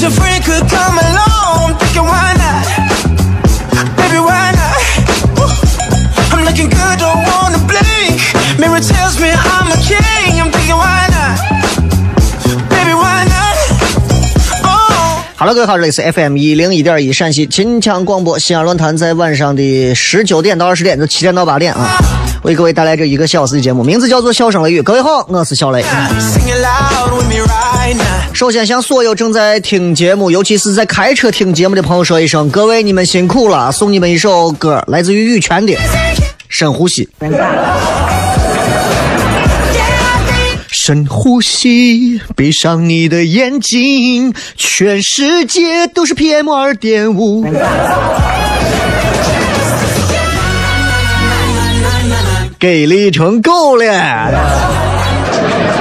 呀！哈喽，各位好，这里是 FM 一零一点一陕西秦腔广播西安论坛，在晚上的十九点到二十点，就七点到八点啊，为各位带来这一个小时的节目，名字叫做《笑声雷雨》。各位好，我是小雷。首先向所有正在听节目，尤其是在开车听节目的朋友说一声，各位你们辛苦了，送你们一首歌，来自于羽泉的《深呼吸》。深呼吸，闭上你的眼睛，全世界都是 PM 二点五。给力成狗了！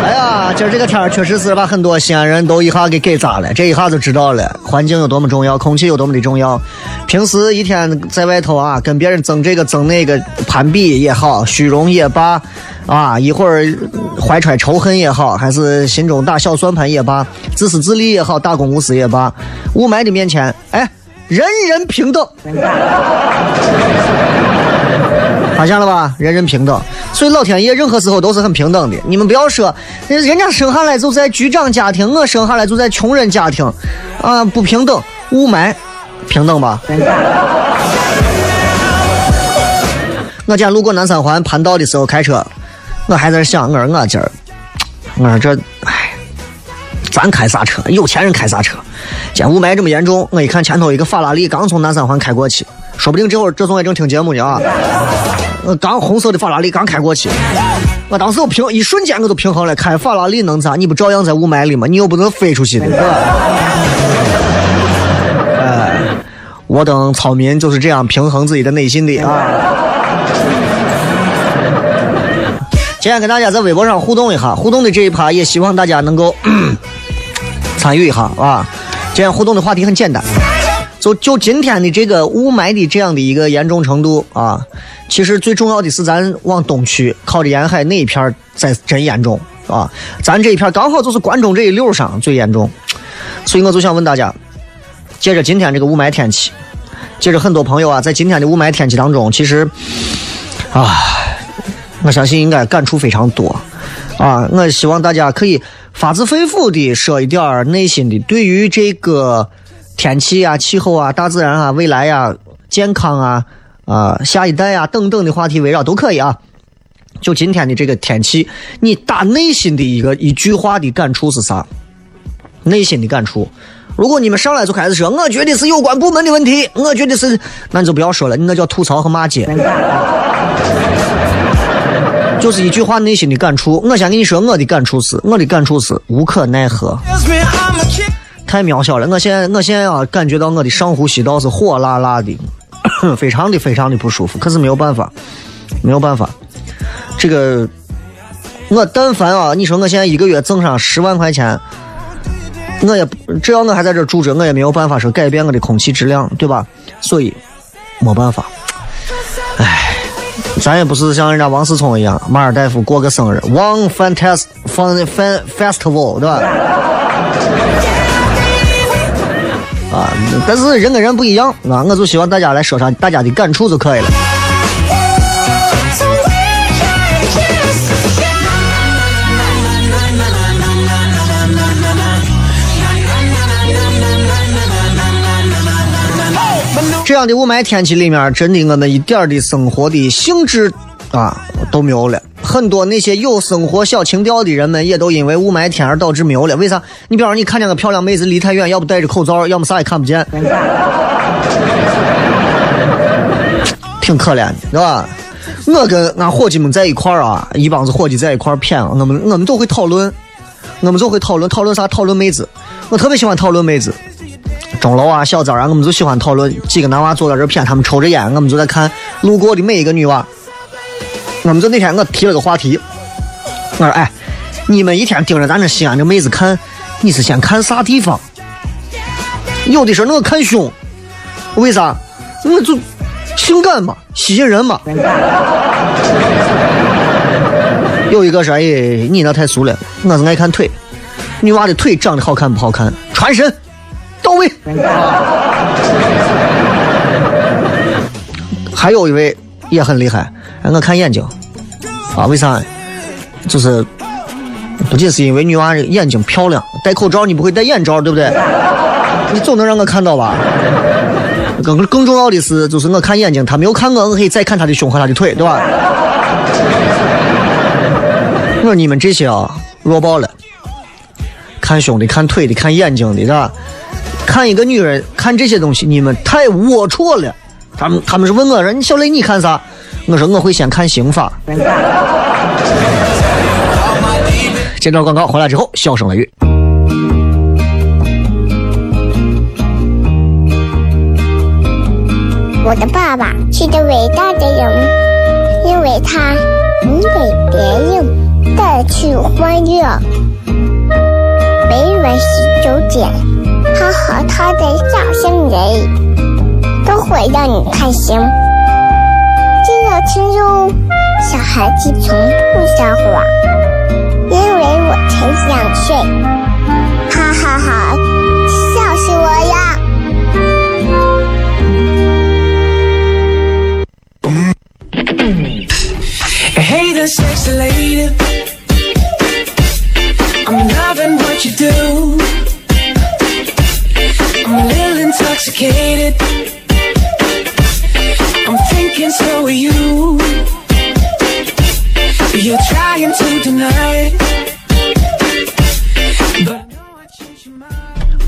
哎呀，今儿这个天儿确实是把很多西安人都一下给给砸了，这一下就知道了环境有多么重要，空气有多么的重要。平时一天在外头啊，跟别人争这个争那个，攀比也好，虚荣也罢。啊，一会儿怀揣仇恨也好，还是心中打小算盘也罢，自私自利也好，大公无私也罢，雾霾的面前，哎，人人平等，发现了吧？人人平等，所以老天爷任何时候都是很平等的。你们不要说，人人家生下来就在局长家庭，我生下来就在穷人家庭，啊，不平等。雾霾，平等吧？我今天路过南三环盘道的时候开车。我还在想，我说我今儿，我说这，哎，咱开啥车？有钱人开啥车？今天雾霾这么严重，我一看前头一个法拉利刚从南三环开过去，说不定这会儿这总也正听节目呢啊！我刚红色的法拉利刚开过去，我当时我平一瞬间我都平衡了，开法拉利能咋？你不照样在雾霾里吗？你又不能飞出去的。哎，我等草民就是这样平衡自己的内心的啊。今天跟大家在微博上互动一下，互动的这一趴也希望大家能够 参与一下啊。今天互动的话题很简单，就就今天的这个雾霾的这样的一个严重程度啊，其实最重要的是咱往东去靠着沿海那一片在真严重啊，咱这一片刚好就是关中这一溜上最严重，所以我就想问大家，借着今天这个雾霾天气，借着很多朋友啊，在今天的雾霾天气当中，其实啊。我相信应该感触非常多，啊！我希望大家可以发自肺腑的说一点内心的，对于这个天气啊、气候啊、大自然啊、未来呀、健康啊、啊下一代啊等等的话题围绕都可以啊。就今天的这个天气，你打内心的一个一句话的感触是啥？内心的感触。如果你们上来就开始说，我觉得是有关部门的问题，我觉得是，那你就不要说了，那叫吐槽和骂街。就是一句话，内心的感触。我先跟你说，我的感触是，我的感触是无可奈何，太渺小了。我现在，我现在啊，感觉到我的上呼吸道是火辣辣的，非常的非常的不舒服。可是没有办法，没有办法。这个，我但凡啊，你说我现在一个月挣上十万块钱，我也只要我还在这住着，我也没有办法说改变我的空气质量，对吧？所以没办法，唉，咱也不是像人家王思聪一样，马尔代夫过个生日，，One fantastic fun fan festival，对吧？啊，但是人跟人不一样啊，我就希望大家来说说大家的感触就可以了。这样的雾霾天气里面，真的我们一点的生活的兴致啊都没有了。很多那些有生活小情调的人们，也都因为雾霾天而导致没有了。为啥？你比方说，你看见个漂亮妹子离太远，要不戴着口罩，要么啥也看不见，挺可怜的，对吧？我跟俺伙计们在一块儿啊，一帮子伙计在一块儿谝，我们我们都会讨论，我们就会讨论讨论啥？讨论妹子。我特别喜欢讨论妹子。钟楼啊，小张啊，我们就喜欢讨论。几个男娃坐在这谝，他们抽着烟，我们就在看路过的每一个女娃。我们就那天我提了个话题，我说：“哎，你们一天盯着咱这西安这妹子看，你是先看啥地方？有的时候我看胸，为啥？我就性感嘛，吸引人嘛。有一个说：哎，你那太俗了，我是爱看腿。女娃的腿长得好看不好看？传神。”到位。还有一位也很厉害，我看眼睛啊？为啥？就是不仅是因为女娃眼睛漂亮，戴口罩你不会戴眼罩，对不对？你总能让我看到吧？更更重要的是，就是我看眼睛，他没有看我，我可以再看他的胸和他的腿，对吧？我说你们这些啊，弱爆了！看胸的、看腿的、看眼睛的，是吧？看一个女人，看这些东西，你们太龌龊了。他们他们是问我说：“小雷，你看啥？”我说：“我会先看刑法。”接着广告回来之后，笑声雷雨。我的爸爸是个伟大的人，因为他能给别人带去欢乐。每晚十九点。他和他的笑声人，都会让你开心。听哟，小孩子从不撒谎，因为我才两岁。哈哈哈，笑死我呀。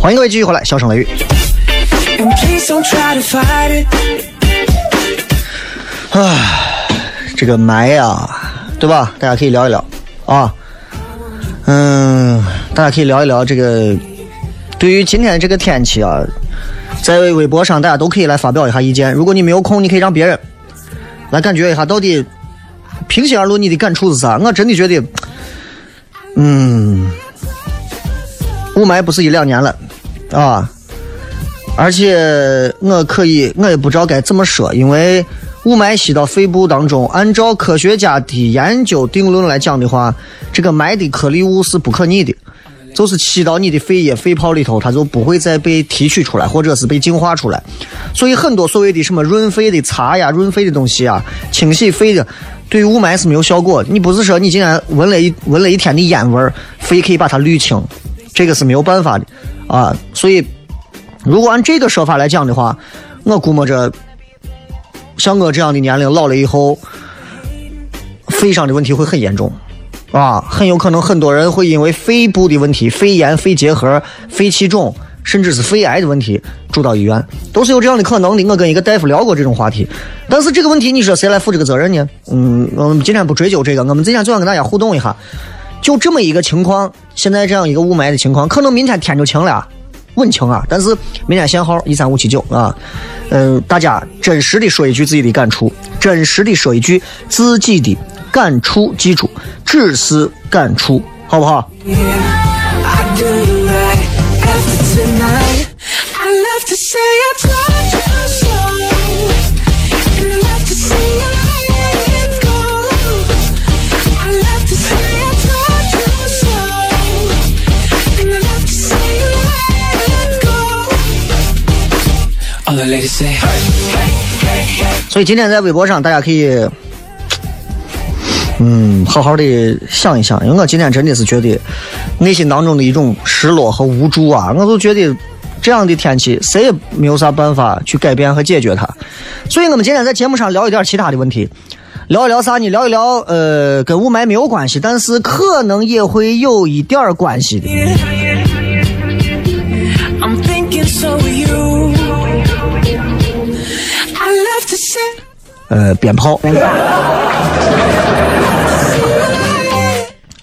欢迎各位继续回来，笑声雷雨。啊，这个霾呀，对吧？大家可以聊一聊啊。嗯，大家可以聊一聊这个。对于今天这个天气啊，在微博上大家都可以来发表一下意见。如果你没有空，你可以让别人来感觉一下，到底平心而论你的感触是啥？我真的觉得，嗯，雾霾不是一两年了啊，而且我可以，我也不知道该怎么说，因为雾霾吸到肺部当中，按照科学家的研究定论来讲的话，这个霾的颗粒物是不可逆的。就是吸到你的肺液、肺泡里头，它就不会再被提取出来，或者是被净化出来。所以很多所谓的什么润肺的茶呀、润肺的东西啊、清洗肺的，对雾霾是没有效果。你不是说你今天闻了一闻了一天的烟味儿，肺可以把它滤清，这个是没有办法的啊。所以，如果按这个说法来讲的话，我估摸着，像我这样的年龄老了以后，肺上的问题会很严重。啊，很有可能很多人会因为肺部的问题、肺炎、肺结核、肺气肿，甚至是肺癌的问题住到医院，都是有这样的可能的。我跟一个大夫聊过这种话题，但是这个问题你说谁来负这个责任呢？嗯，我们今天不追究这个，我们今天就想跟大家互动一下，就这么一个情况，现在这样一个雾霾的情况，可能明天天就晴了，稳晴啊。但是明天限号一三五七九啊。嗯，大家真实的说一句自己的感触，真实的说一句自己的感触，记住，只是感触，好不好 I do like、tonight, I love to say I 所以今天在微博上，大家可以，嗯，好好的想一想，因为我今天真的是觉得内心当中的一种失落和无助啊！我就觉得这样的天气，谁也没有啥办法去改变和解决它。所以我们今天在节目上聊一点其他的问题，聊一聊啥呢？聊一聊呃，跟雾霾没有关系，但是可能也会有一点关系的。呃，鞭炮。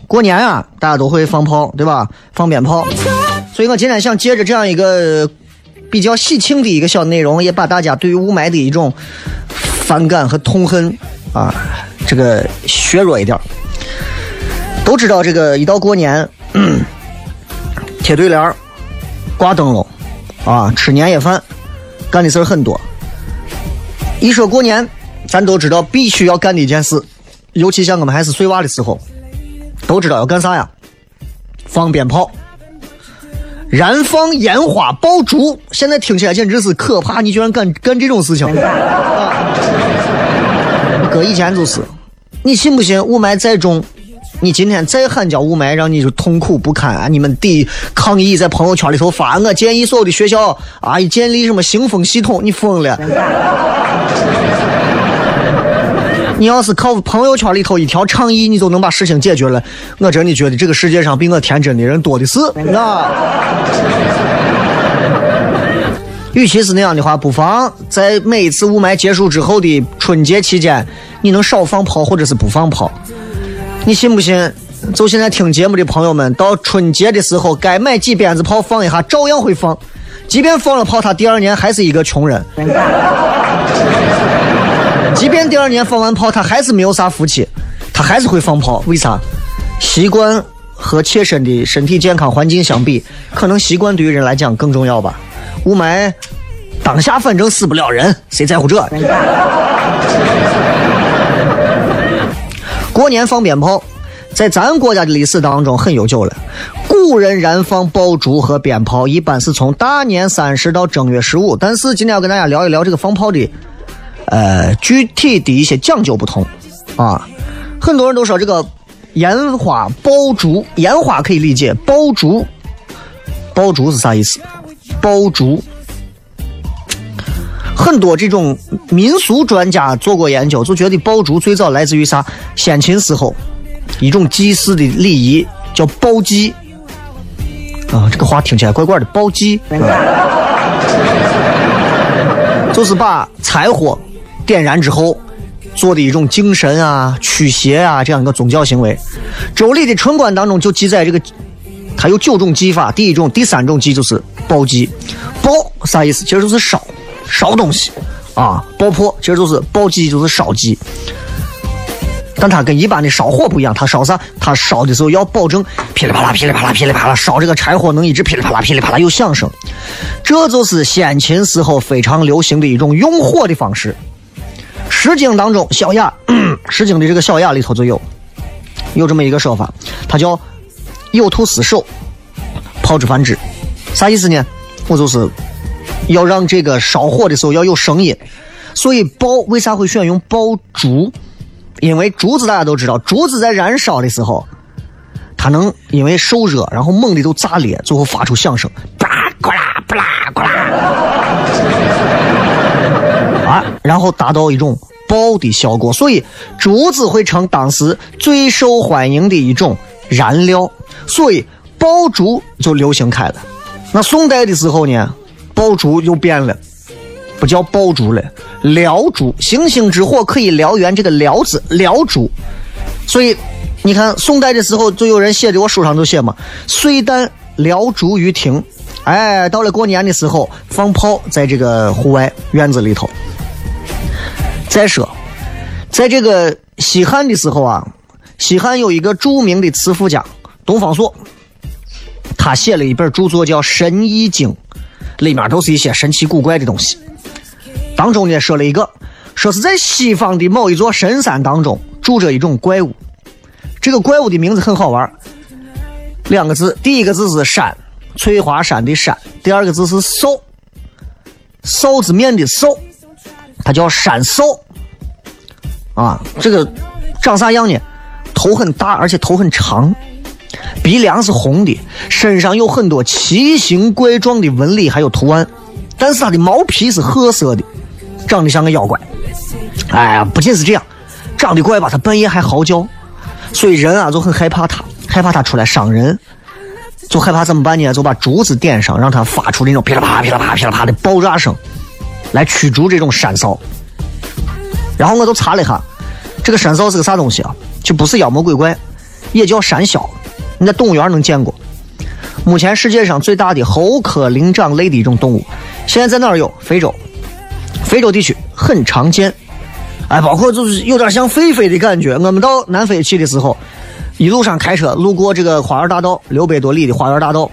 过年啊，大家都会放炮，对吧？放鞭炮。所以我今天想借着这样一个比较喜庆的一个小内容，也把大家对于雾霾的一种反感和痛恨啊，这个削弱一点。都知道这个一到过年，嗯贴对联儿、挂灯笼啊，吃年夜饭，干的事儿很多。一说过年，咱都知道必须要干的一件事，尤其像我们还是碎娃的时候，都知道要干啥呀？放鞭炮，燃放烟花爆竹。现在听起来简直是可怕，你居然敢干这种事情！啊，搁以前就是，你信不信雾霾再重？你今天再喊叫雾霾，让你就痛苦不堪啊！你们得抗议在朋友圈里头发，我建议所有的学校啊，建立什么新风系统，你疯了！你要是靠朋友圈里头一条倡议，你就能把事情解决了，我真的觉得这个世界上比我天真的人多的是啊。与其是那样的话，不妨在每一次雾霾结束之后的春节期间，你能少放炮或者是不放炮。你信不信？就现在听节目的朋友们，到春节的时候该买几鞭子炮放一下，照样会放。即便放了炮，他第二年还是一个穷人。即便第二年放完炮，他还是没有啥福气，他还是会放炮。为啥？习惯和切身的身体健康环境相比，可能习惯对于人来讲更重要吧。雾霾当下反正死不了人，谁在乎这？过年放鞭炮，在咱国家的历史当中很悠久了。古人燃放爆竹和鞭炮，一般是从大年三十到正月十五。但是今天要跟大家聊一聊这个放炮的，呃，具体的一些讲究不同啊。很多人都说这个烟花爆竹，烟花可以理解，爆竹，爆竹是啥意思？爆竹。很多这种民俗专家做过研究，就觉得爆竹最早来自于啥？先秦时候一种祭祀的礼仪叫爆祭啊，这个话听起来怪怪的，爆祭、啊 就是把柴火点燃之后做的一种敬神啊、驱邪啊这样一个宗教行为。周礼的春官当中就记载这个，它有九种祭法，第一种、第三种祭就是爆祭，爆啥意思？其实就是烧。烧东西啊，爆破其实就是爆祭，就是烧鸡。但它跟一般的烧火不一样，它烧啥？它烧的时候要保证噼里啪啦、噼里啪啦、噼里啪啦，烧这个柴火能一直噼里啪啦、噼里啪啦有响声。这就是先秦时候非常流行的一种用火的方式。《诗经》当中，《小雅》《诗经》的这个《小雅》里头就有有这么一个说法，它叫“有兔死首，炮之反之”，啥意思呢？我就是。要让这个烧火的时候要有声音，所以爆为啥会选用爆竹？因为竹子大家都知道，竹子在燃烧的时候，它能因为受热，然后猛地就炸裂，最后发出响声，吧呱啦吧啦呱啦，啊，然后达到一种爆的效果。所以竹子会成当时最受欢迎的一种燃料，所以爆竹就流行开了。那宋代的时候呢？爆竹又变了，不叫爆竹了，燎竹。星星之火可以燎原，这个燎字燎竹。所以你看，宋代的时候就有人写的，我书上都写嘛，岁旦燎竹于庭。哎，到了过年的时候放炮，在这个户外院子里头。再说，在这个西汉的时候啊，西汉有一个著名的词赋家东方朔，他写了一本著作叫《神医经》。里面都是一些神奇古怪的东西。当中呢说了一个，说是在西方的某一座神山当中住着一种怪物，这个怪物的名字很好玩，两个字，第一个字是山，翠华山的山，第二个字是兽，臊子面的臊，它叫山臊。啊，这个长啥样呢？头很大，而且头很长，鼻梁是红的，身上有很多奇形怪状的纹理还有图案，但是它的毛皮是褐色的，长得像个妖怪。哎呀，不仅是这样，长得怪吧，它半夜还嚎叫，所以人啊就很害怕它，害怕它出来伤人，就害怕怎么办呢？就把竹子点上，让它发出那种噼里啪啦、噼里啪啦、噼里啪啦的爆炸声，来驱逐这种山骚。然后我就查了一下，这个山臊是个啥东西啊？就不是妖魔鬼怪，也叫山魈。你在动物园能见过。目前世界上最大的猴科灵长类的一种动物，现在在哪儿有？非洲，非洲地区很常见。哎，包括就是有点像狒狒的感觉。我们到南非去的时候，一路上开车路过这个花园大道，六百多里的花园大道。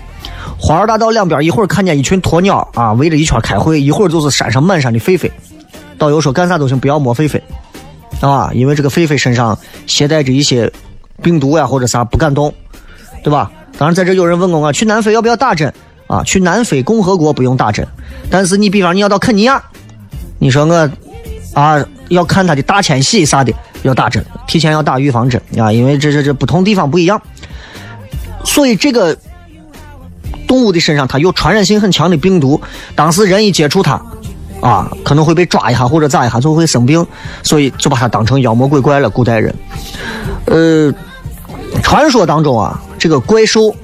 花园大道两边一会儿看见一群鸵鸟啊围着一圈开会，一会儿就是山上满山的狒狒。导游说干啥都行，不要摸狒狒，啊，因为这个狒狒身上携带着一些病毒呀或者啥，不敢动，对吧？当然，在这有人问过我，去南非要不要打针啊？去南非共和国不用打针，但是你比方你要到肯尼亚，你说我啊要看他的大迁徙啥的，要打针，提前要打预防针啊，因为这这这不同地方不一样，所以这个动物的身上它有传染性很强的病毒，当时人一接触它。啊，可能会被抓一下或者咋一下就会生病，所以就把它当成妖魔鬼怪了。古代人，呃，传说当中啊，这个怪兽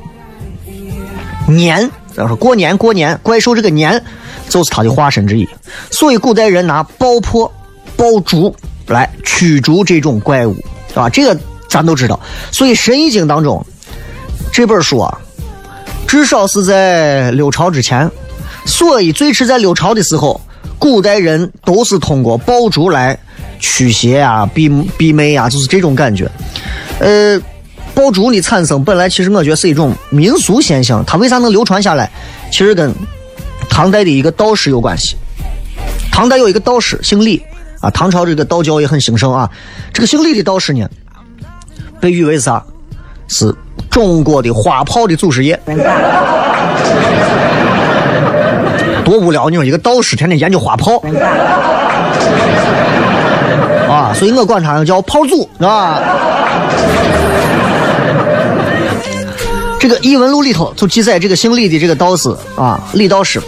年，咱说过年过年，怪兽这个年就是它的化身之一，所以古代人拿爆破、爆竹来驱逐这种怪物，啊，这个咱都知道。所以《神医经》当中这本书啊，至少是在六朝之前，所以最迟在六朝的时候。古代人都是通过爆竹来驱邪啊、避避魅啊，就是这种感觉。呃，爆竹的产生本来其实我觉得是一种民俗现象，它为啥能流传下来？其实跟唐代的一个道士有关系。唐代有一个道士姓李啊，唐朝这个道教也很兴盛啊。这个姓李的道士呢，被誉为啥？是中国的花炮的祖师爷。多无聊！你说一个道士天天研究花炮，啊，所以我管他叫炮祖，是吧？这个《异闻录》里头就记载这个姓李的这个道士啊，李道士，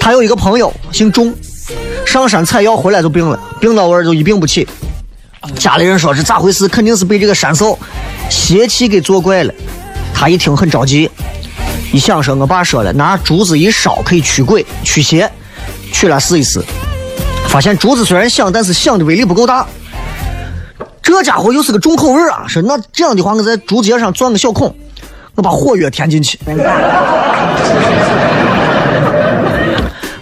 他有一个朋友姓钟，上山采药回来就病了，病到味儿就一病不起。家里人说是咋回事？肯定是被这个山臊邪气给作怪了。他一听很着急。一想说，我爸说了，拿竹子一烧可以驱鬼驱邪，取来试一试，发现竹子虽然香，但是香的威力不够大。这家伙又是个重口味啊！说那这样的话，我在竹节上钻个小孔，我把火药填进去，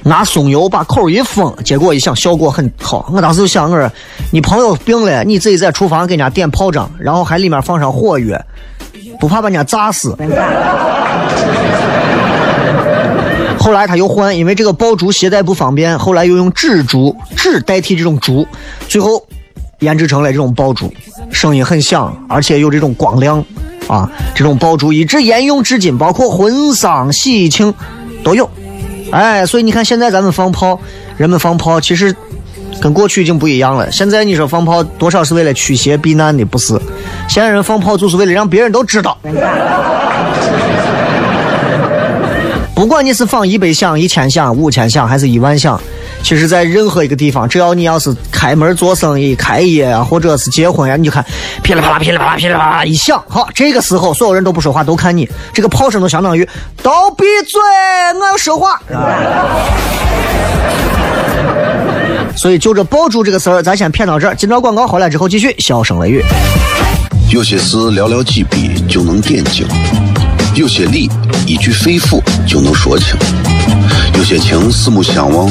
拿松油把口一封，结果一想效果很好。我当时就想，我说你朋友病了，你自己在厨房给人家点炮仗，然后还里面放上火药，不怕把人家炸死？后来他又换，因为这个爆竹携带不方便，后来又用纸竹纸代替这种竹，最后研制成了这种爆竹，声音很响，而且有这种光亮啊。这种爆竹一直沿用至今，包括婚丧喜庆都有。哎，所以你看现在咱们放炮，人们放炮其实跟过去已经不一样了。现在你说放炮多少是为了驱邪避难的，不是？现在人放炮就是为了让别人都知道。不管你是放一百响、一千响、五千响，还是一万响，其实，在任何一个地方，只要你要是开门做生意、开业啊，或者是结婚呀，你就看噼里啪啦、噼里啪啦、噼里啪啦一响，好，这个时候所有人都不说话，都看你，这个炮声都相当于都闭嘴，我要说话。所以就这爆竹这个事儿，咱先骗到这儿，今朝广告回来之后继续笑声雷雨。有些事寥寥几笔就能点睛，有些理一句肺腑就能说清，有些情四目相望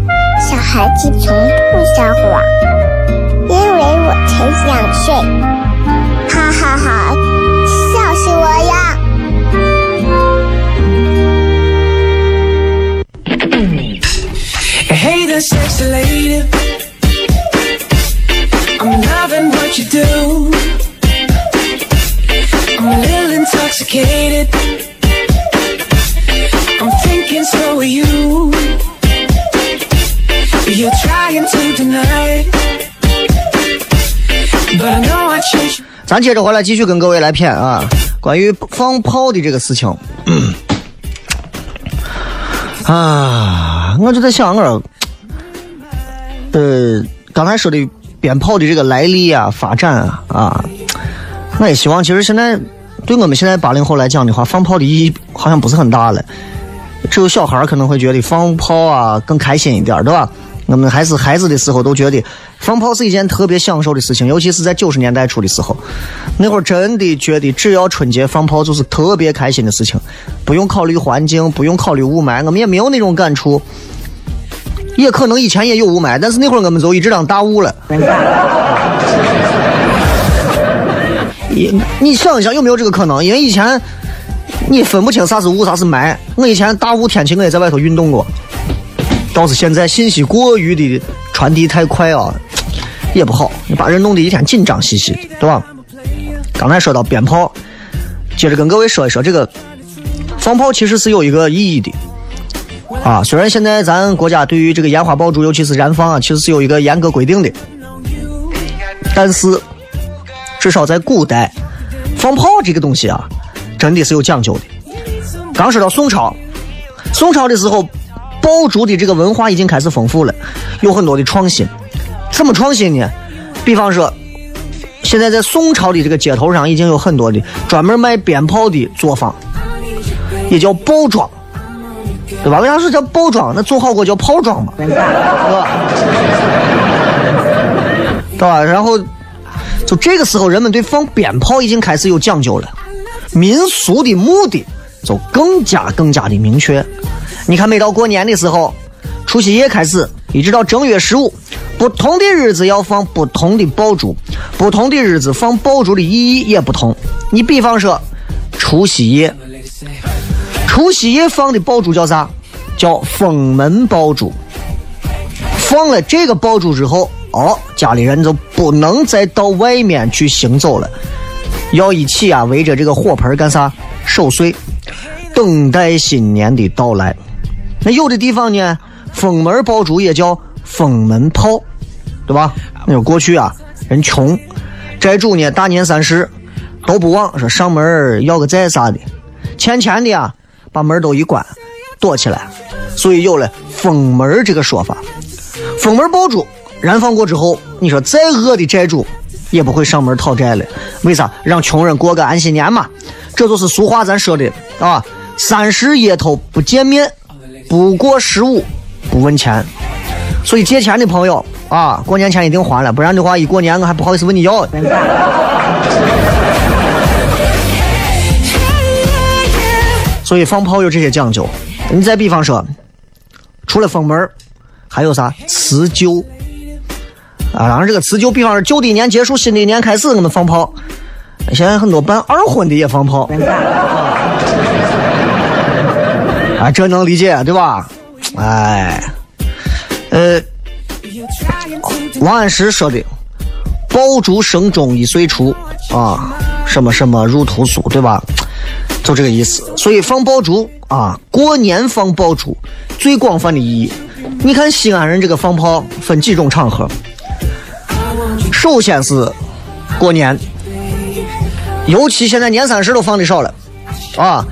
小孩子从不撒谎，因为我才两岁。哈哈哈笑死我呀！咱接着回来继续跟各位来谝啊，关于放炮的这个事情。啊，我就在想我，呃，刚才说的鞭炮的这个来历啊、发展啊，啊，我也希望，其实现在对我们现在八零后来讲的话，放炮的意义好像不是很大了。只有小孩儿可能会觉得放炮啊更开心一点，对吧？我们还是孩子的时候都觉得放炮是一件特别享受的事情，尤其是在九十年代初的时候，那会儿真的觉得只要春节放炮就是特别开心的事情，不用考虑环境，不用考虑雾霾，我们也没有那种感触。也可能以前也有雾霾，但是那会儿我们就一直当大雾了。你你想一想有没有这个可能？因为以前你分不清啥是雾啥是霾。我以前大雾天气我也在外头运动过，倒是现在信息过于的传递太快啊，也不好，把人弄得一天紧张兮兮的，对吧？刚才说到鞭炮，接着跟各位说一说这个放炮其实是有一个意义的啊。虽然现在咱国家对于这个烟花爆竹，尤其是燃放啊，其实是有一个严格规定的，但是至少在古代，放炮这个东西啊，真的是有讲究的。刚说到宋朝，宋朝的时候，爆竹的这个文化已经开始丰富了，有很多的创新。怎么创新呢？比方说，现在在宋朝的这个街头上已经有很多的专门卖鞭炮的作坊，也叫爆庄，对吧？为啥是叫爆庄？那做好过叫炮庄嘛，对吧？对吧？然后，就这个时候，人们对放鞭炮已经开始有讲究了，民俗的目的就更加更加的明确。你看，每到过年的时候，除夕夜开始，一直到正月十五，不同的日子要放不同的爆竹，不同的日子放爆竹的意义也不同。你比方说，除夕夜，除夕夜放的爆竹叫啥？叫封门爆竹。放了这个爆竹之后，哦，家里人就不能再到外面去行走了，要一起啊围着这个火盆干啥？守岁，等待新年的到来。那有的地方呢，封门爆竹也叫封门炮，对吧？那个过去啊，人穷，债主呢大年三十都不忘说上门要个债啥的，欠钱的啊，把门都一关，躲起来，所以有了封门这个说法。封门爆竹燃放过之后，你说再恶的债主也不会上门讨债了。为啥？让穷人过个安心年嘛。这就是俗话咱说的啊，三十夜头不见面，不过十五不问钱。所以借钱的朋友啊，过年前一定还了，不然的话一过年我还不好意思问你要。所以放炮有这些讲究。你再比方说，除了封门还有啥辞旧啊？当然这个辞旧，比方说旧的一年结束，新的一年开始，我们放炮。现在很多办二婚的也放炮，啊，这能理解对吧？哎，呃，王安石说的“爆竹声中一岁除”，啊，什么什么入屠苏，对吧？就这个意思。所以放爆竹啊，过年放爆竹最广泛的意义，你看西安人这个放炮分几种场合，首先是过年，尤其现在年三十都放的少了，啊，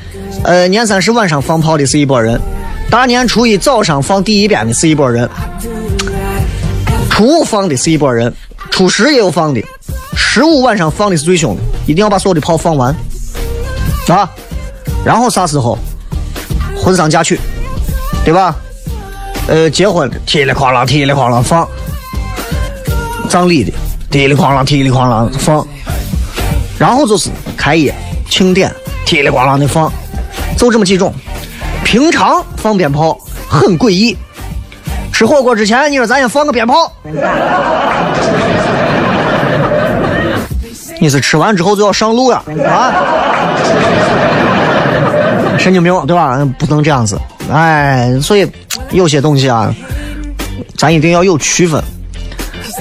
呃，年三十晚上放炮的是一拨人，大年初一早上放第一鞭的是一拨人，初五放的是一拨人，初十也有放的，十五晚上放的是最凶的，一定要把所有的炮放完，啊，然后啥时候？婚丧嫁娶，对吧？呃，结婚的噼里哐啷噼里哐啷放，葬礼的噼里哐啷噼里哐啷放，然后就是开业庆典噼里咣啷的放，就这么几种。平常放鞭炮很诡异，吃火锅之前你说咱先放个鞭炮，你是吃完之后就要上路呀啊？神经病对吧？不能这样子，哎，所以有些东西啊，咱一定要有区分。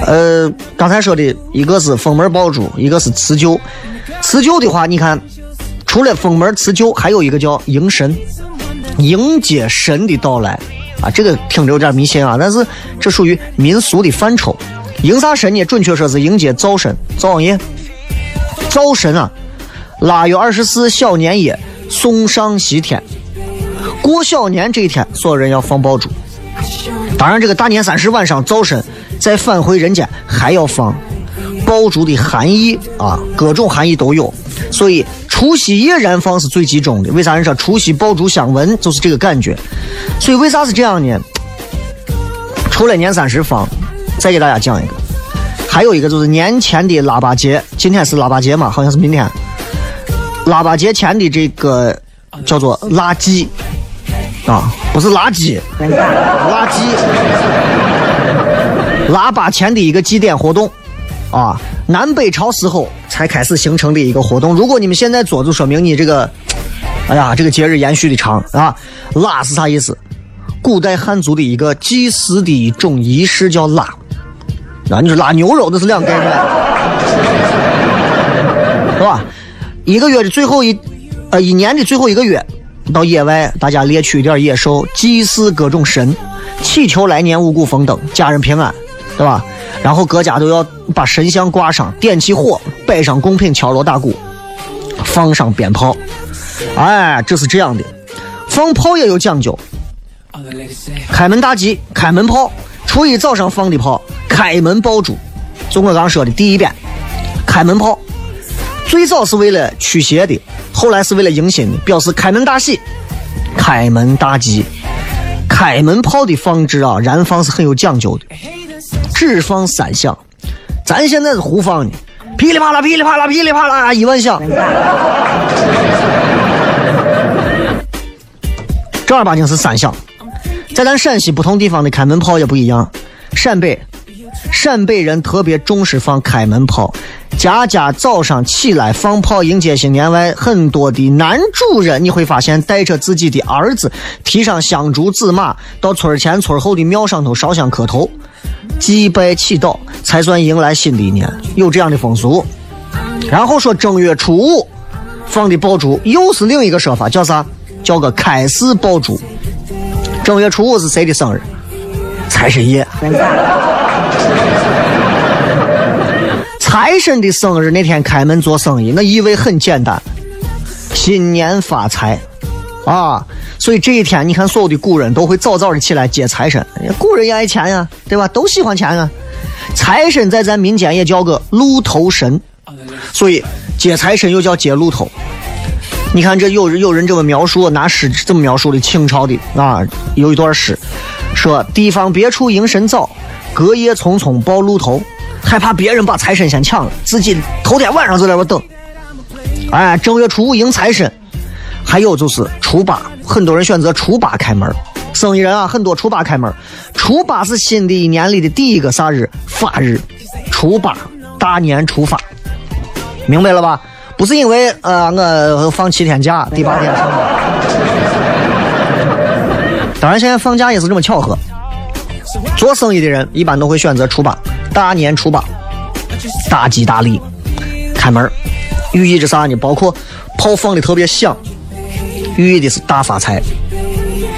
呃，刚才说的一个是封门爆竹，一个是辞旧。辞旧的话，你看，除了封门辞旧，还有一个叫迎神，迎接神的到来啊。这个听着有点迷信啊，但是这属于民俗的范畴。迎啥神呢？准确说是迎接灶神，灶王爷。灶神啊，腊月二十四小年夜送上西天。过小年这一天，所有人要放爆竹。当然，这个大年三十晚上，灶神再返回人间还要放爆竹的含义啊，各种含义都有。所以除夕夜燃放是最集中的。为啥人说除夕爆竹相闻，就是这个感觉。所以为啥是这样呢？除了年三十放，再给大家讲一个，还有一个就是年前的腊八节，今天是腊八节嘛，好像是明天。腊八节前的这个叫做腊祭啊，不是垃圾，垃圾。腊八前的一个祭典活动啊，南北朝时候才开始形成的一个活动。如果你们现在做，就说明你这个，哎呀，这个节日延续的长啊。腊是啥意思？古代汉族的一个祭祀的一种仪式叫腊。啊，你说腊牛肉那是两概念，是吧？一个月的最后一，呃，一年的最后一个月，到野外大家猎取一点野兽，祭祀各种神，祈求来年五谷丰登，家人平安，对吧？然后各家都要把神像挂上，点起火，摆上贡品，敲锣打鼓，放上鞭炮。哎，这是这样的，放炮也有讲究。开门大吉，开门炮，初一早上放的炮，开门爆竹。就我刚说的第一遍，开门炮，最早是为了驱邪的，后来是为了迎新的，表示开门大喜、开门大吉。开门炮的放置啊，燃放是很有讲究的，只放三响。咱现在是胡放的，噼里啪啦、噼里啪啦、噼里啪啦一万响。正儿八经是三响。在咱陕西不同地方的开门炮也不一样，陕北，陕北人特别重视放开门炮，家家早上起来放炮迎接新年外，很多的男主人你会发现带着自己的儿子，提上香烛紫马，到村前村后的庙上头烧香磕头，祭拜祈祷，才算迎来新的一年，有这样的风俗。然后说正月初五放的爆竹，又是另一个说法，叫啥？叫个开市爆竹。正月初五是谁的生日？财神爷。财神的生日那天开门做生意，那意味很简单，新年发财啊！所以这一天，你看所有的古人都会早早的起来接财神，古人也爱钱呀，对吧？都喜欢钱啊。财神在咱民间也叫个路头神，所以接财神又叫接路头。你看这有人有人这么描述，拿诗这么描述的清朝的啊，有一段诗说：地方别处迎神早，隔夜匆匆报路头。害怕别人把财神先抢了，自己头天晚上就在那等。哎，正月初五迎财神，还有就是初八，很多人选择初八开门。生意人啊，很多初八开门。初八是新的一年里的第一个啥日？发日。初八，大年初发，明白了吧？不是因为呃我放七天假，第八天上班。当然，现在放假也是这么巧合。做生意的人一般都会选择初八，大年初八，大吉大利，开门寓意着啥呢？包括炮放的特别响，寓意的是大发财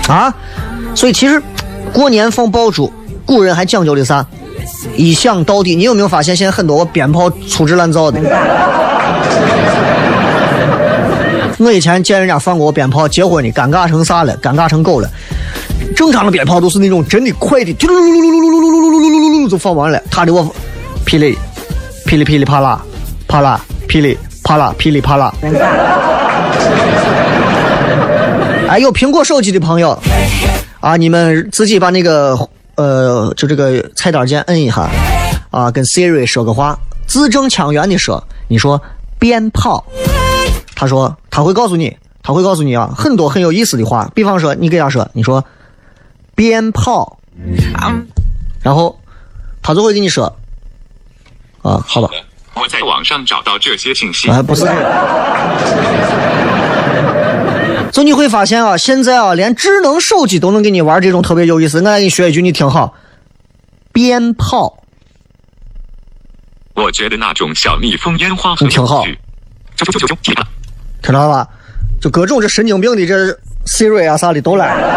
啊。所以其实过年放爆竹，古人还讲究的啥？一响到底。你有没有发现现在很多鞭炮粗制滥造的？我以前见人家放过鞭炮，结婚的尴尬成啥了？尴尬成狗了。正常的鞭炮都是那种真的快的，噜噜噜噜噜噜噜噜噜噜噜噜就放完了。他的我噼里噼里噼里啪啦啪啦噼里啪啦噼里啪啦。哎，有苹果手机的朋友啊，你们自己把那个呃，就这个菜单键摁一下啊，跟 Siri 说个话，字正腔圆的说，你说鞭炮。他说他会告诉你，他会告诉你啊，很多很有意思的话。比方说，你给他说，你说鞭炮，然后他就会跟你说，啊，好吧，我在网上找到这些信息。啊，不是这个。就你会发现啊，现在啊，连智能手机都能给你玩这种特别有意思。我来给你学一句，你听好，鞭炮。我觉得那种小蜜蜂烟花很你听好听到了吧？就各种这神经病的这 Siri 啊啥的都来了。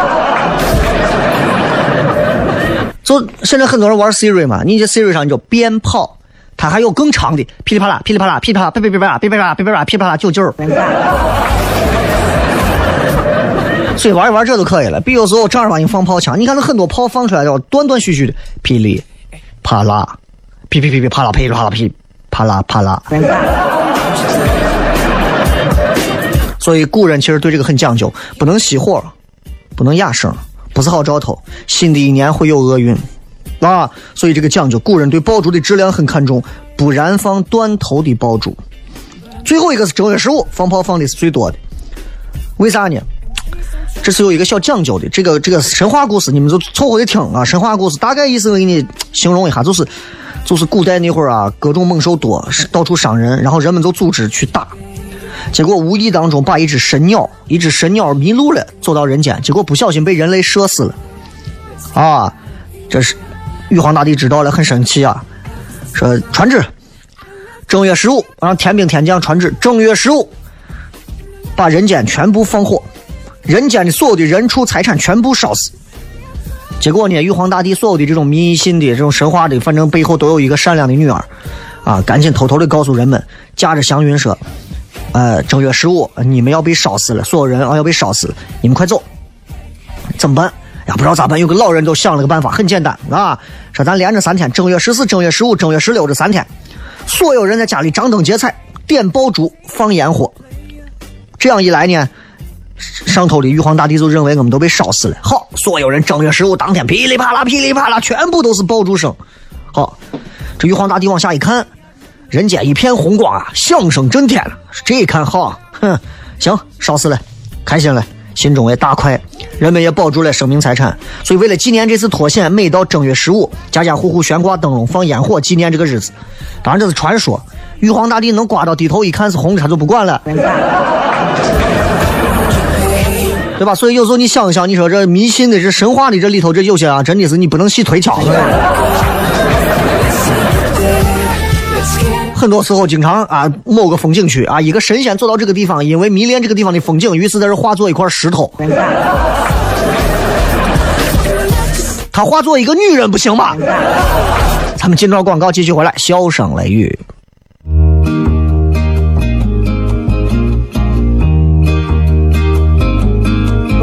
就现在很多人玩 Siri 嘛，你这 Siri 上你就鞭炮，它还有更长的噼里啪啦、噼里啪啦、噼里啪啦、噼里啪啦、噼里啪啦、噼里啪啦、噼里啪啦九九。所以玩一玩这就可以了。比有时候正儿八经放炮枪，你看那很多炮放出来的断断续续的，噼里啪啦，噼噼噼噼啪啦，噼里啪啦噼啪啦啪啦。所以古人其实对这个很讲究，不能熄火，不能压声，不是好兆头。新的一年会有厄运，啊，所以这个讲究，古人对爆竹的质量很看重，不燃放断头的爆竹。最后一个是正月十五，放炮放的是最多的，为啥呢？这是有一个小讲究的，这个这个神话故事，你们就凑合的听啊。神话故事大概意思我给你形容一下，就是就是古代那会儿啊，各种猛兽多，到处伤人，然后人们就组织去打。结果无意当中把一只神鸟，一只神鸟迷路了，走到人间，结果不小心被人类射死了。啊，这是玉皇大帝知道了，很生气啊，说传旨，正月十五让天兵天将传旨，正月十五把人间全部放火，人间的所有的人畜财产全部烧死。结果呢，玉皇大帝所有的这种迷信的、这种神话的，反正背后都有一个善良的女儿，啊，赶紧偷偷的告诉人们，驾着祥云说，呃，正月十五你们要被烧死了，所有人啊要被烧死了，你们快走。怎么办？呀，不知道咋办。有个老人都想了个办法，很简单啊，说咱连着三天，正月十四、正月十五、正月十六这三天，所有人在家里张灯结彩，点爆竹，放烟火。这样一来呢，上头的玉皇大帝就认为我们都被烧死了。好，所有人正月十五当天噼里啪啦、噼里啪啦，全部都是爆竹声。好，这玉皇大帝往下一看，人间一片红光啊，响声震天了。这一看好，哼，行，烧死了，开心了，心中也大快，人们也保住了生命财产。所以为了纪念这次脱险，每到正月十五，家家户户悬挂灯笼、放烟火，纪念这个日子。当然这是传说，玉皇大帝能刮到低头一看是红的，他就不管了。对吧？所以有时候你想一想，你说这迷信的、这神话的这里头，这有些啊，真的是你不能细推敲。很多时候，经常啊，某个风景区啊，一个神仙走到这个地方，因为迷恋这个地方的风景，于是在这化作一块石头。他化作一个女人不行吗？咱们进段广告，继续回来，笑声雷雨。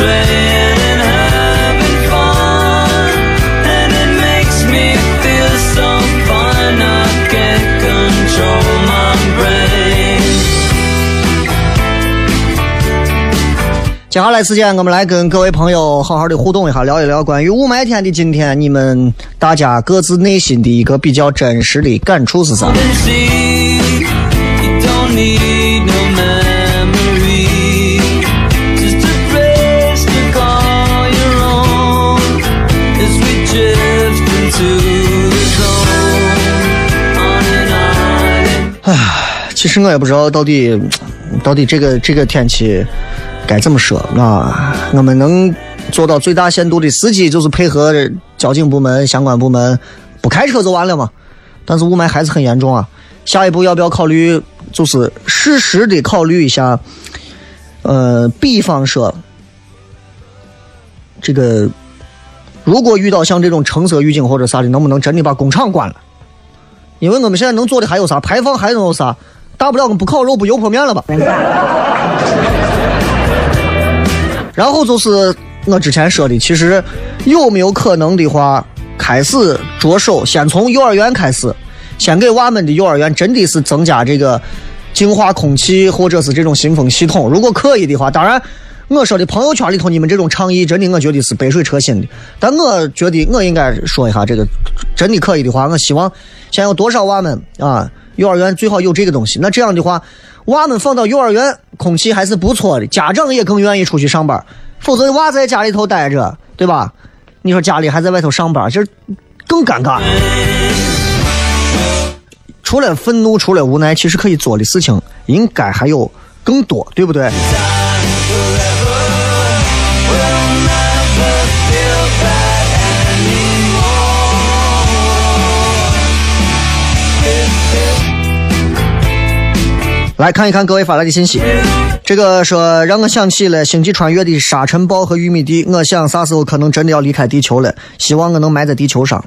having and it makes me feel so fine. Control my brain. 接下来时间我们来跟各位朋友好好的互动一下聊一聊关于雾霾天的今天你们大家各自内心的一个比较真实的感触是啥？其实我也不知道到底到底这个这个天气该怎么说啊？我们能做到最大限度的，司机就是配合交警部门、相关部门，不开车就完了嘛。但是雾霾还是很严重啊。下一步要不要考虑，就是适时的考虑一下，呃，比方说，这个如果遇到像这种橙色预警或者啥的，能不能真的把工厂关了？因为我们现在能做的还有啥？排放还能有啥？大不了我们不烤肉不油泼面了吧？然后就是我之前说的，其实有没有可能的话，开始着手先从幼儿园开始，先给娃们的幼儿园真的是增加这个净化空气或者是这种新风系统。如果可以的话，当然我说的朋友圈里头你们这种倡议，真的我觉得是杯水车薪的。但我觉得我应该说一下这个，真的可以的话，我希望现在有多少娃们啊，幼儿园最好有这个东西。那这样的话，娃们放到幼儿园，空气还是不错的，家长也更愿意出去上班。否则娃在家里头待着，对吧？你说家里还在外头上班，这更尴尬。除了愤怒，除了无奈，其实可以做的事情应该还有更多，对不对？来看一看各位发来的信息，这个说让我想起了星际穿越的沙尘暴和玉米地，我想啥时候可能真的要离开地球了，希望我能埋在地球上。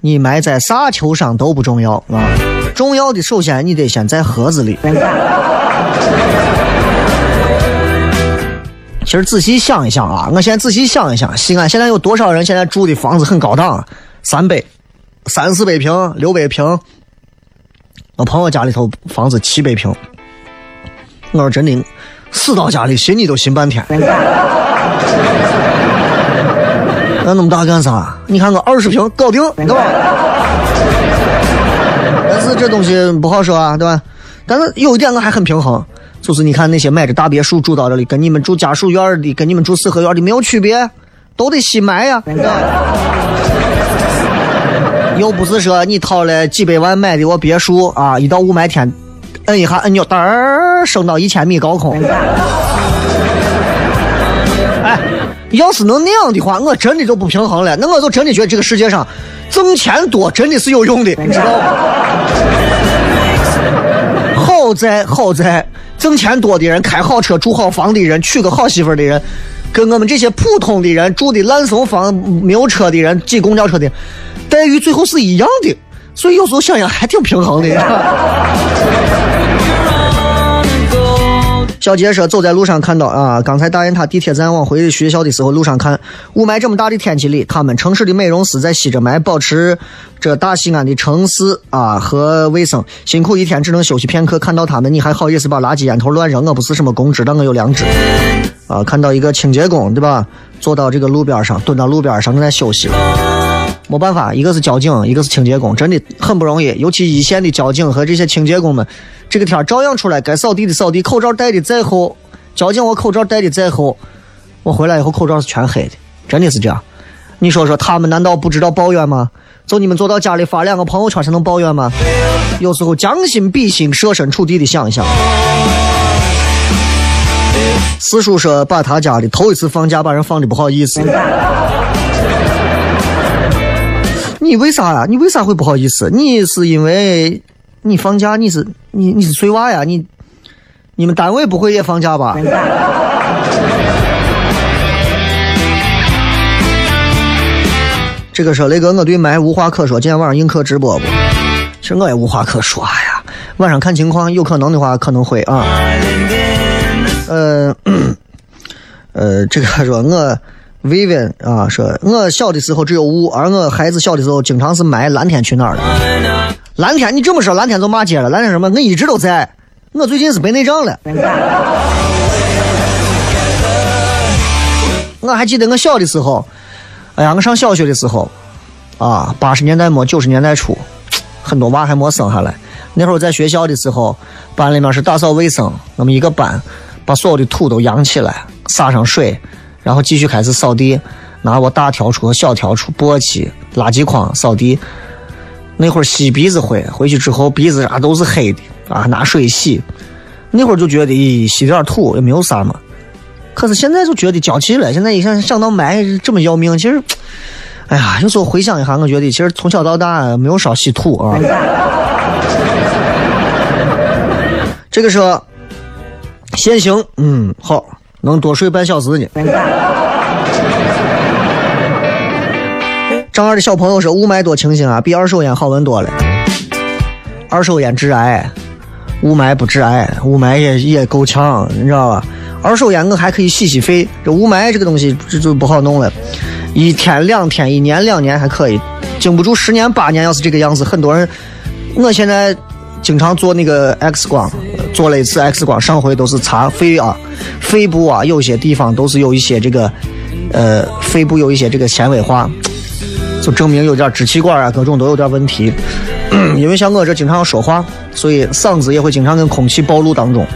你埋在啥球上都不重要啊，重要的首先你得先在盒子里。其实仔细想一想啊，我现在仔细想一想，西安现在有多少人现在住的房子很高档？三百、三四百平、六百平。我朋友家里头房子七百平，我说真的，死到家里寻你都寻半天。那那么大干啥？你看个二十平搞定，对吧？但是这东西不好说啊，对吧？但是有一点我还很平衡，就是你看那些买着大别墅住到这里，跟你们住家属院的，跟你们住四合院的没有区别，都得新买呀，对吧？又不是说你掏了几百万买的我别墅啊，一到雾霾天，摁一下按钮，噔儿升到一千米高空。哎，要是能那样的话，我真的就不平衡了。那我就真的觉得这个世界上挣钱多真的是有用的，你知道吗？好在好在挣钱多的人、开好车、住好房的人、娶个好媳妇的人，跟我们这些普通的人住的烂怂房、没有车的人、挤公交车的待遇最后是一样的。所以有时候想想还挺平衡的呀。小杰说，走在路上看到啊，刚才大雁塔地铁站往回学校的时候，路上看雾霾这么大的天气里，他们城市的美容师在吸着霾，保持着大西安的城市啊和卫生。辛苦一天只能休息片刻，看到他们，你还好意思把垃圾烟头乱扔？我不是什么公知，但我有良知啊。看到一个清洁工，对吧？坐到这个路边上，蹲到路边上正在休息。没办法，一个是交警，一个是清洁工，真的很不容易。尤其一线的交警和这些清洁工们，这个天照样出来，该扫地的扫地，口罩戴的再厚，交警我口罩戴的再厚，我回来以后口罩是全黑的，真的是这样。你说说，他们难道不知道抱怨吗？就你们坐到家里发两个朋友圈才能抱怨吗？有时候将心比心，设身处地的想一想。四叔说，把他家的头一次放假把人放的不好意思。你为啥呀？你为啥会不好意思？你是因为你放假，你是你你是催娃呀？你你们单位不会也放假吧？这个说雷哥，我对麦无话可说，今天晚上映客直播不？其实我也无话可说哎呀，晚上看情况，有可能的话可能会啊。呃 呃，这个说我薇薇啊，说我小的时候只有雾，而我孩子小的时候经常是霾。蓝天去哪儿了？蓝天你这么说，蓝天就骂街了。蓝天什么？我一直都在，我最近是白内障了。我还记得我小的时候，哎呀，我上小学的时候，啊，八十年代末九十年代初，很多娃还没生下来。那会儿在学校的时候，班里面是打扫卫生，那么一个班把所有的土都扬起来，撒上水，然后继续开始扫地，拿我大笤帚小笤帚、簸箕、垃圾筐扫地。那会儿吸鼻子灰，回去之后鼻子啥都是黑的啊，拿水洗。那会儿就觉得，咦，吸点土也没有啥嘛。可是现在就觉得娇气了。现在一想想到霾这么要命，其实，哎呀，有时候回想一下，我觉得其实从小到大没有少吸土啊。这个说，限行，嗯，好，能多睡半小时呢。张二的小朋友说，雾霾多清新啊，比二手烟好闻多了。二手烟致癌，雾霾不致癌，雾霾也也够呛，你知道吧？二手烟我还可以洗洗肺，这雾霾这个东西这就不好弄了。一天两天，一年两年还可以，经不住十年八年。要是这个样子，很多人，我现在经常做那个 X 光，做了一次 X 光，上回都是查肺啊，肺部啊，有些地方都是有一些这个，呃，肺部有一些这个纤维化，就证明有点支气管啊，各种都有点问题。因为像我这经常说话，所以嗓子也会经常跟空气暴露当中。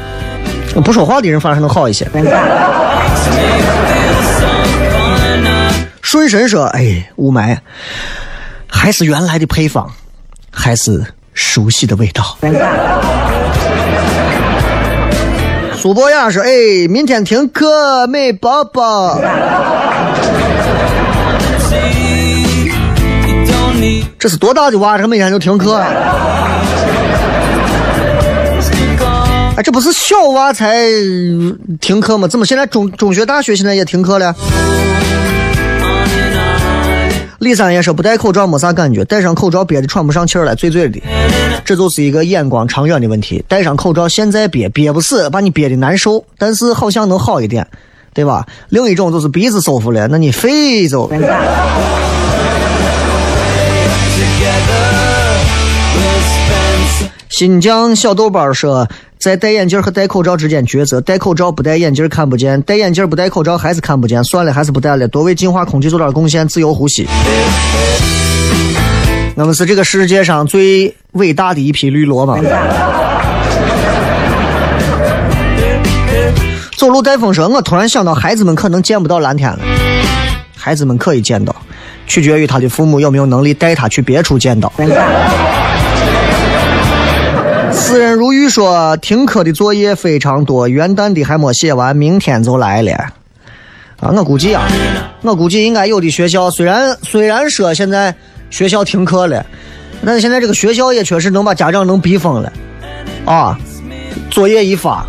不说话的人反而还能好一些。顺神说：“哎，雾霾还是原来的配方，还是熟悉的味道。”主播呀说：“哎，明天停课，美宝宝。”这是多大的娃？这每天就停课？哎，这不是小娃才停课吗？怎么现在中中学、大学现在也停课了？李三爷说不戴口罩没啥感觉，戴上口罩憋得喘不上气儿来，醉醉的。这就是一个眼光长远的问题。戴上口罩现在憋憋不死，把你憋的难受，但是好像能好一点，对吧？另一种就是鼻子舒服了，那你肺就。新疆小豆包说，在戴眼镜和戴口罩之间抉择，戴口罩不戴眼镜看不见，戴眼镜不戴口罩还是看不见，算了，还是不戴了，多为净化空气做点贡献，自由呼吸。我们是这个世界上最伟大的一批绿萝吗？走路带风说，我突然想到，孩子们可能见不到蓝天了。孩子们可以见到，取决于他的父母有没有能力带他去别处见到。私人如玉说，听课的作业非常多，元旦的还没写完，明天就来了。啊，我估计啊，我估计应该有的学校虽然虽然说现在学校停课了，但是现在这个学校也确实能把家长能逼疯了。啊，作业一发，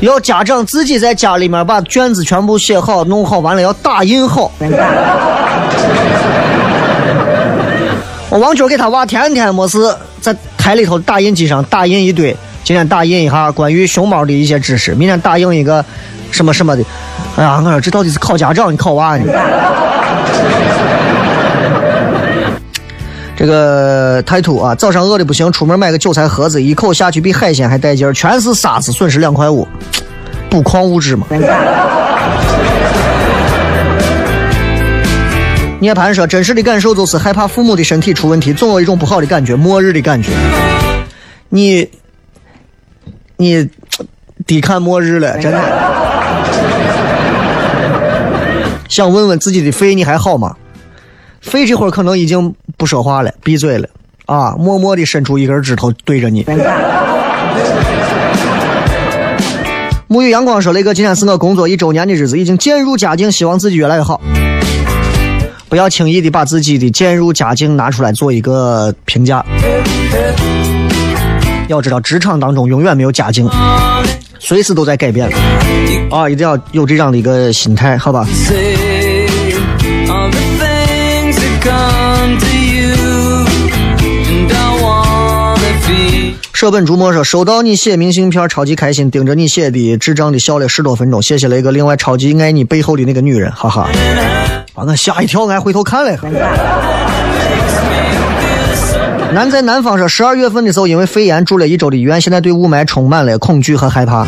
要家长自己在家里面把卷子全部写好、弄好，完了要打印好。我王军给他娃天天没事在台里头打印机上打印一堆，今天打印一下关于熊猫的一些知识，明天打印一个什么什么的。哎呀，我说这到底是考家长，你考娃呢？这个太土啊！早上饿的不行，出门买个韭菜盒子，一口下去比海鲜还带劲儿，全是沙子，损失两块五，补矿物质嘛。涅槃说：“真实的感受就是害怕父母的身体出问题，总有一种不好的感觉，末日的感觉。你，你抵抗末日了，真的。想问问自己的肺，你还好吗？肺这会儿可能已经不说话了，闭嘴了啊，默默的伸出一根指头对着你。”沐浴阳光说：“雷哥，今天是我工作一周年的日子，已经渐入佳境，希望自己越来越好。”不要轻易的把自己的渐入佳境拿出来做一个评价。要知道，职场当中永远没有佳境，随时都在改变。啊，一定要有这样的一个心态，好吧？舍本逐末说：“收到你写明信片，超级开心，盯着你写的智障的笑了十多分钟。谢谢雷哥，另外超级爱你背后的那个女人，哈哈。”把我吓一跳，俺回头看了。南在南方说，十二月份的时候，因为肺炎住了一周的医院，现在对雾霾充满了恐惧和害怕。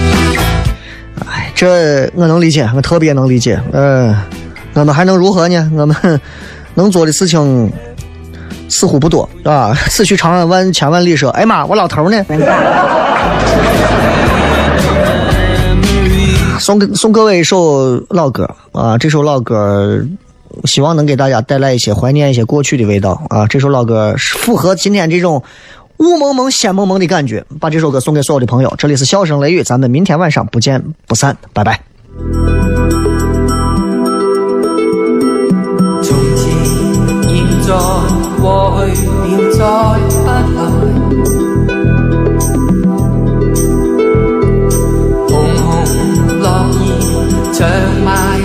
哎，这我能理解，我特别能理解。嗯，我们还能如何呢？我们 能做的事情似乎不多，啊！此去长安万千万里说，哎妈，我老头呢？送给送各位一首老歌啊！这首老歌希望能给大家带来一些怀念、一些过去的味道啊！这首老歌是符合今天这种雾蒙蒙、仙蒙蒙的感觉，把这首歌送给所有的朋友。这里是笑声雷雨，咱们明天晚上不见不散，拜拜。从前过去再不来，红红落叶长埋。